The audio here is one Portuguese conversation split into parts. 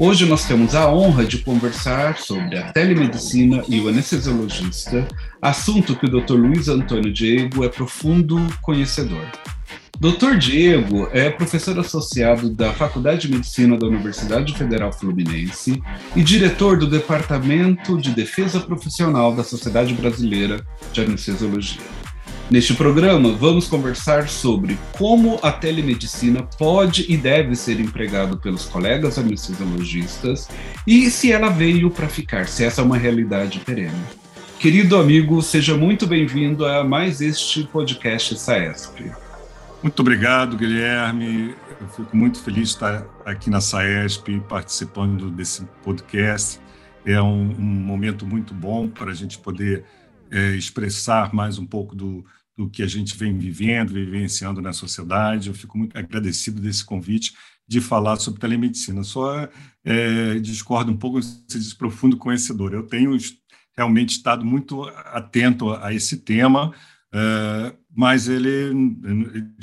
Hoje nós temos a honra de conversar sobre a telemedicina e o anestesiologista, assunto que o Dr. Luiz Antônio Diego é profundo conhecedor. Dr. Diego é professor associado da Faculdade de Medicina da Universidade Federal Fluminense e diretor do Departamento de Defesa Profissional da Sociedade Brasileira de Anestesiologia. Neste programa, vamos conversar sobre como a telemedicina pode e deve ser empregada pelos colegas anestesiologistas e se ela veio para ficar, se essa é uma realidade perene. Querido amigo, seja muito bem-vindo a mais este podcast SAESP. Muito obrigado, Guilherme. Eu fico muito feliz de estar aqui na SAESP participando desse podcast. É um, um momento muito bom para a gente poder é, expressar mais um pouco do, do que a gente vem vivendo, vivenciando na sociedade. Eu fico muito agradecido desse convite de falar sobre telemedicina. Só é, discordo um pouco, você diz profundo conhecedor. Eu tenho realmente estado muito atento a esse tema, é, mas ele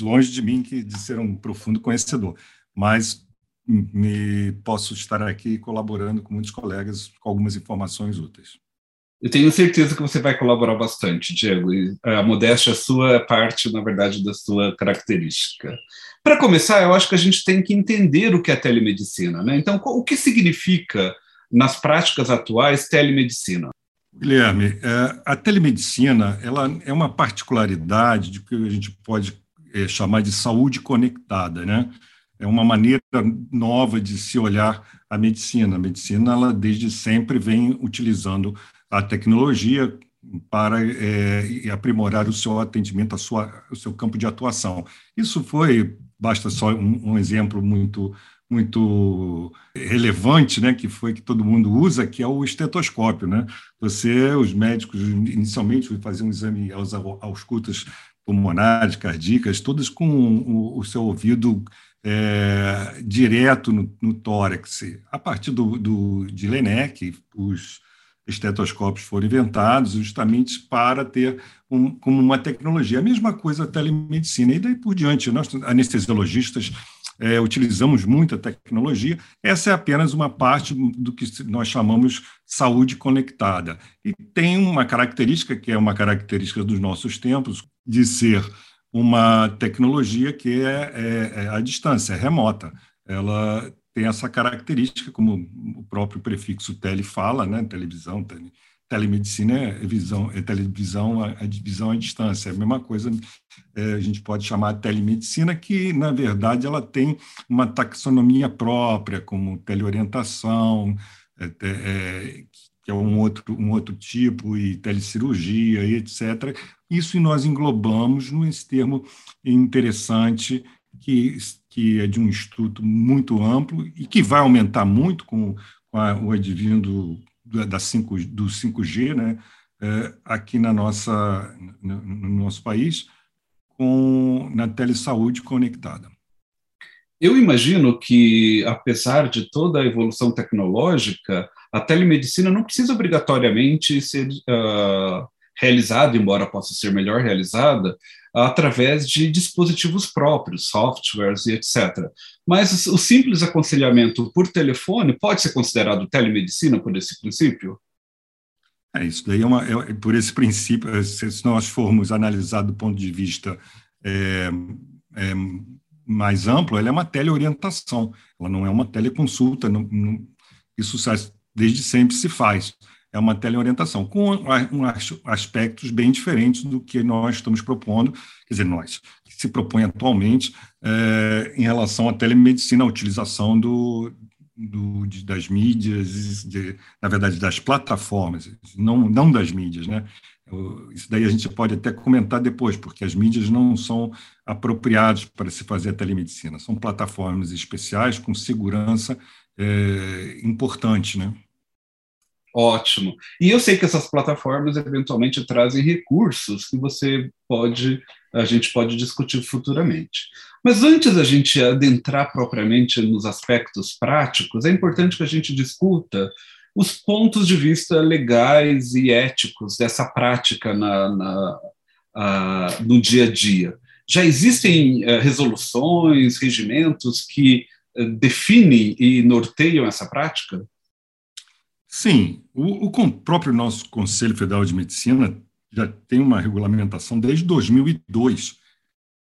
longe de mim que de ser um profundo conhecedor, mas me posso estar aqui colaborando com muitos colegas com algumas informações úteis. Eu tenho certeza que você vai colaborar bastante, Diego. E a modéstia sua é parte, na verdade, da sua característica. Para começar, eu acho que a gente tem que entender o que é telemedicina. Né? Então, o que significa, nas práticas atuais, telemedicina? Guilherme, é, a telemedicina ela é uma particularidade de que a gente pode é, chamar de saúde conectada, né? É uma maneira nova de se olhar a medicina. A medicina, ela desde sempre vem utilizando a tecnologia para é, aprimorar o seu atendimento, a sua, o seu campo de atuação. Isso foi, basta só um, um exemplo muito muito relevante, né, que foi que todo mundo usa, que é o estetoscópio, né? Você, os médicos, inicialmente faziam um exame aos auscultas pulmonares, cardíacas, todas com o, o seu ouvido é, direto no, no, tórax. A partir do, do, de Lenec, os estetoscópios foram inventados justamente para ter um, como uma tecnologia. A mesma coisa a telemedicina. E daí por diante, nós anestesiologistas é, utilizamos muita tecnologia, essa é apenas uma parte do que nós chamamos saúde conectada. E tem uma característica, que é uma característica dos nossos tempos, de ser uma tecnologia que é, é, é a distância, é remota. Ela tem essa característica, como o próprio prefixo tele fala, né, televisão, tele, telemedicina é visão, é televisão, a, a divisão à distância. É a mesma coisa, é, a gente pode chamar de telemedicina, que, na verdade, ela tem uma taxonomia própria, como teleorientação, é, é, que é um outro, um outro tipo, e telecirurgia, e etc. Isso nós englobamos nesse termo interessante, que, que é de um estudo muito amplo e que vai aumentar muito com, com a, o advindo da 5, do 5G, né, é, aqui na nossa, no, no nosso país, com, na telesaúde conectada. Eu imagino que, apesar de toda a evolução tecnológica, a telemedicina não precisa obrigatoriamente ser uh, realizada, embora possa ser melhor realizada, através de dispositivos próprios, softwares e etc. Mas o simples aconselhamento por telefone pode ser considerado telemedicina por esse princípio? É, isso daí é, uma, é por esse princípio, é, se nós formos analisar do ponto de vista é, é, mais amplo, ela é uma teleorientação, ela não é uma teleconsulta, não, não, isso desde sempre se faz é uma teleorientação, com aspectos bem diferentes do que nós estamos propondo, quer dizer, nós, que se propõe atualmente é, em relação à telemedicina, a utilização do, do, de, das mídias, de, na verdade, das plataformas, não, não das mídias, né? Isso daí a gente pode até comentar depois, porque as mídias não são apropriadas para se fazer a telemedicina, são plataformas especiais com segurança é, importante, né? Ótimo. E eu sei que essas plataformas eventualmente trazem recursos que você pode, a gente pode discutir futuramente. Mas antes da gente adentrar propriamente nos aspectos práticos, é importante que a gente discuta os pontos de vista legais e éticos dessa prática na, na no dia a dia. Já existem uh, resoluções, regimentos que uh, definem e norteiam essa prática? Sim, o, o próprio nosso Conselho Federal de Medicina já tem uma regulamentação desde 2002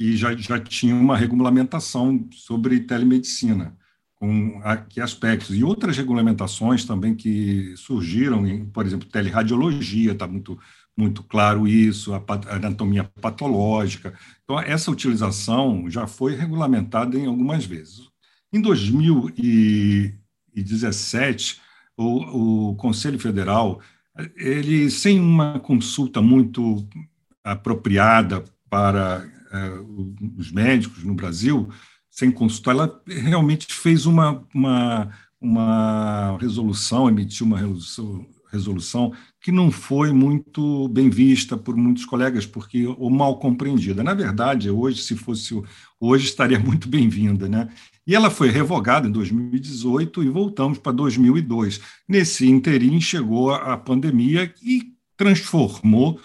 e já, já tinha uma regulamentação sobre telemedicina com que aspectos e outras regulamentações também que surgiram, em, por exemplo, teleradiologia, está muito muito claro isso, a anatomia patológica. Então, essa utilização já foi regulamentada em algumas vezes. Em 2017, o, o Conselho Federal, ele, sem uma consulta muito apropriada para uh, os médicos no Brasil, sem consulta, ela realmente fez uma, uma, uma resolução, emitiu uma resolução, resolução que não foi muito bem vista por muitos colegas, porque ou mal compreendida. Na verdade, hoje, se fosse hoje, estaria muito bem-vinda, né? E ela foi revogada em 2018 e voltamos para 2002. Nesse interim chegou a pandemia e transformou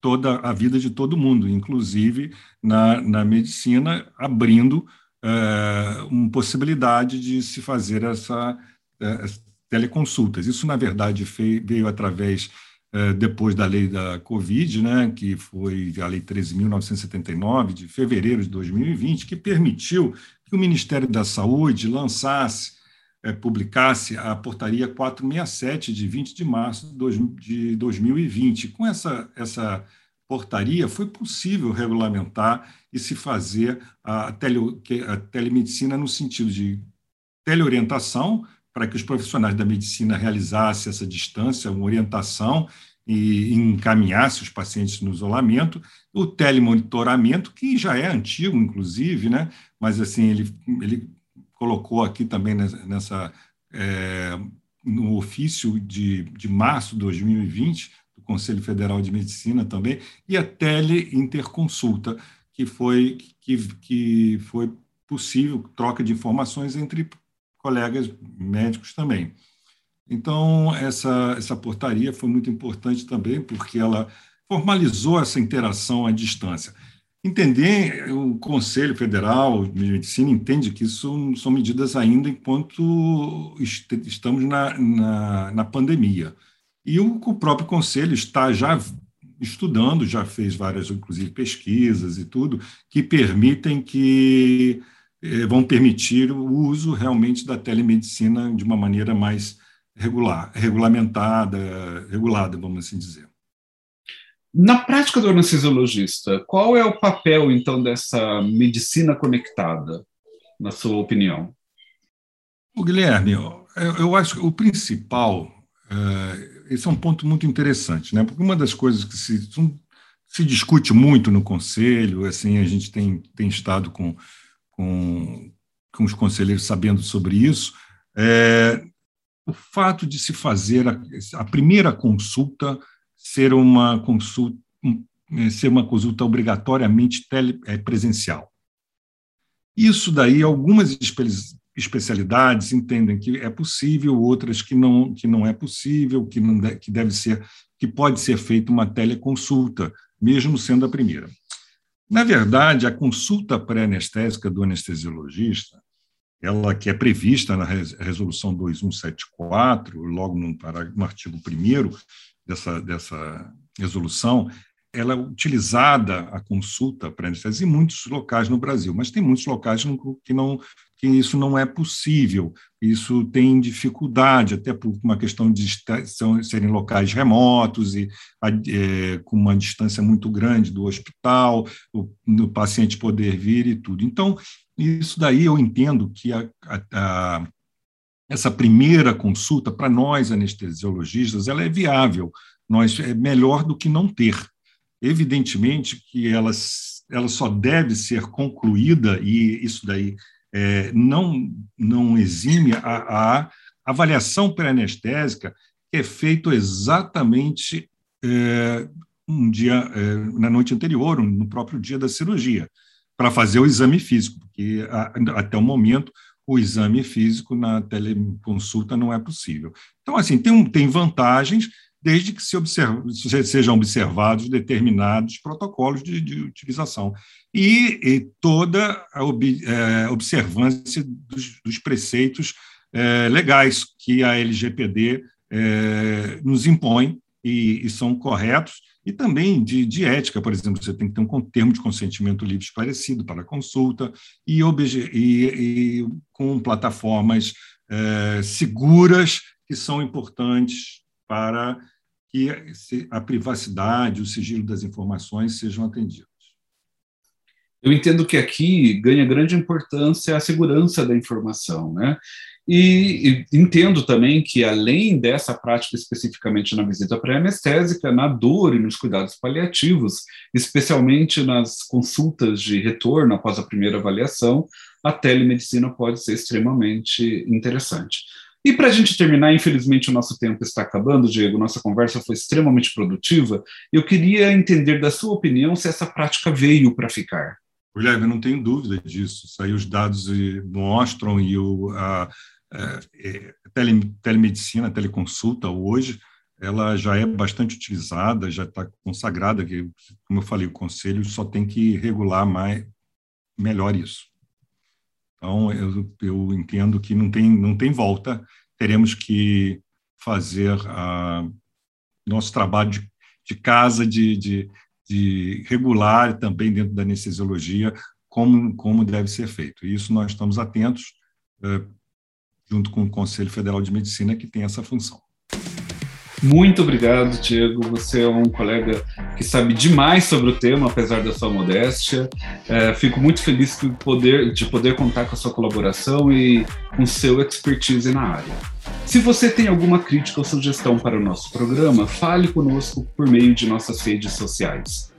toda a vida de todo mundo, inclusive na, na medicina, abrindo uh, uma possibilidade de se fazer essa, uh, teleconsultas. Isso, na verdade, veio através, eh, depois da lei da Covid, né, que foi a Lei 13.979, de fevereiro de 2020, que permitiu que o Ministério da Saúde lançasse, eh, publicasse a portaria 467, de 20 de março de 2020. Com essa, essa portaria, foi possível regulamentar e se fazer a, tele, a telemedicina no sentido de teleorientação, para que os profissionais da medicina realizassem essa distância, uma orientação e encaminhasse os pacientes no isolamento, o telemonitoramento, que já é antigo, inclusive, né? mas assim ele, ele colocou aqui também nessa, é, no ofício de, de março de 2020, do Conselho Federal de Medicina também, e a teleinterconsulta, que foi, que, que foi possível troca de informações entre colegas médicos também. Então, essa, essa portaria foi muito importante também, porque ela formalizou essa interação à distância. Entender, o Conselho Federal de Medicina entende que isso são medidas ainda enquanto estamos na, na, na pandemia. E o, o próprio Conselho está já estudando, já fez várias, inclusive, pesquisas e tudo, que permitem que eh, vão permitir o uso realmente da telemedicina de uma maneira mais regular, regulamentada, regulada, vamos assim dizer. Na prática do anestesiologista, qual é o papel, então, dessa medicina conectada, na sua opinião? O Guilherme, eu, eu acho que o principal, uh, esse é um ponto muito interessante, né? porque uma das coisas que se, se discute muito no Conselho, assim, a gente tem, tem estado com com, com os conselheiros sabendo sobre isso, é, o fato de se fazer a, a primeira consulta ser uma consulta é, ser uma consulta obrigatoriamente tele, é, presencial. Isso daí, algumas espe especialidades entendem que é possível, outras que não, que não é possível, que, não de, que deve ser, que pode ser feita uma teleconsulta, mesmo sendo a primeira. Na verdade, a consulta pré-anestésica do anestesiologista, ela que é prevista na resolução 2174, logo no, no artigo 1 dessa, dessa resolução, ela é utilizada a consulta pré-anestésica em muitos locais no Brasil, mas tem muitos locais que não que isso não é possível, isso tem dificuldade, até por uma questão de serem locais remotos e é, com uma distância muito grande do hospital, o, o, paciente poder vir e tudo. Então, isso daí eu entendo que a, a, a, essa primeira consulta, para nós anestesiologistas, ela é viável, nós, é melhor do que não ter. Evidentemente que ela, ela só deve ser concluída, e isso daí é, não, não exime a, a avaliação pré-anestésica, é feito exatamente é, um dia, é, na noite anterior, no próprio dia da cirurgia, para fazer o exame físico, porque até o momento o exame físico na teleconsulta não é possível. Então, assim, tem, tem vantagens, desde que se sejam observados determinados protocolos de, de utilização. E, e, toda a ob, é, observância dos, dos preceitos é, legais que a LGPD é, nos impõe e, e, são corretos, e também de, de, ética, por exemplo, você tem que ter um termo de consentimento livre esclarecido para consulta e, e, e com plataformas é, seguras que são importantes para que a privacidade, o sigilo das informações sejam atendidos. Eu entendo que aqui ganha grande importância a segurança da informação, né? E, e, entendo também que, além dessa prática especificamente na visita pré-anestésica, na dor e nos cuidados paliativos, especialmente nas consultas de retorno após a primeira avaliação, a telemedicina pode ser extremamente interessante. E para a gente terminar, infelizmente o nosso tempo está acabando, Diego, nossa conversa foi extremamente produtiva. Eu queria entender da sua opinião se essa prática veio para ficar. Guilherme, não tenho dúvida disso. Isso aí os dados mostram e o, a é, tele, telemedicina, teleconsulta hoje, ela já é bastante utilizada, já está consagrada, que, como eu falei, o conselho só tem que regular mais, melhor isso. Então, eu, eu entendo que não tem, não tem volta, teremos que fazer a, nosso trabalho de, de casa, de, de, de regular também dentro da anestesiologia como, como deve ser feito. Isso nós estamos atentos, é, junto com o Conselho Federal de Medicina, que tem essa função. Muito obrigado, Diego. Você é um colega que sabe demais sobre o tema, apesar da sua modéstia. É, fico muito feliz de poder, de poder contar com a sua colaboração e com seu expertise na área. Se você tem alguma crítica ou sugestão para o nosso programa, fale conosco por meio de nossas redes sociais.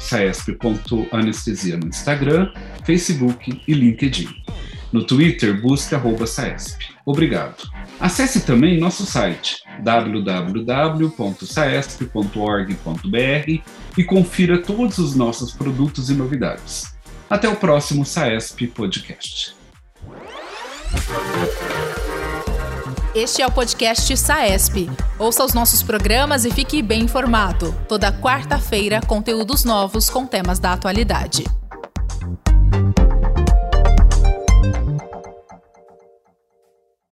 Saesp.anestesia no Instagram, Facebook e LinkedIn. No Twitter, busque arroba saesp. Obrigado. Acesse também nosso site www.saesp.org.br e confira todos os nossos produtos e novidades. Até o próximo Saesp Podcast. Este é o podcast SAESP. Ouça os nossos programas e fique bem informado. Toda quarta-feira, conteúdos novos com temas da atualidade.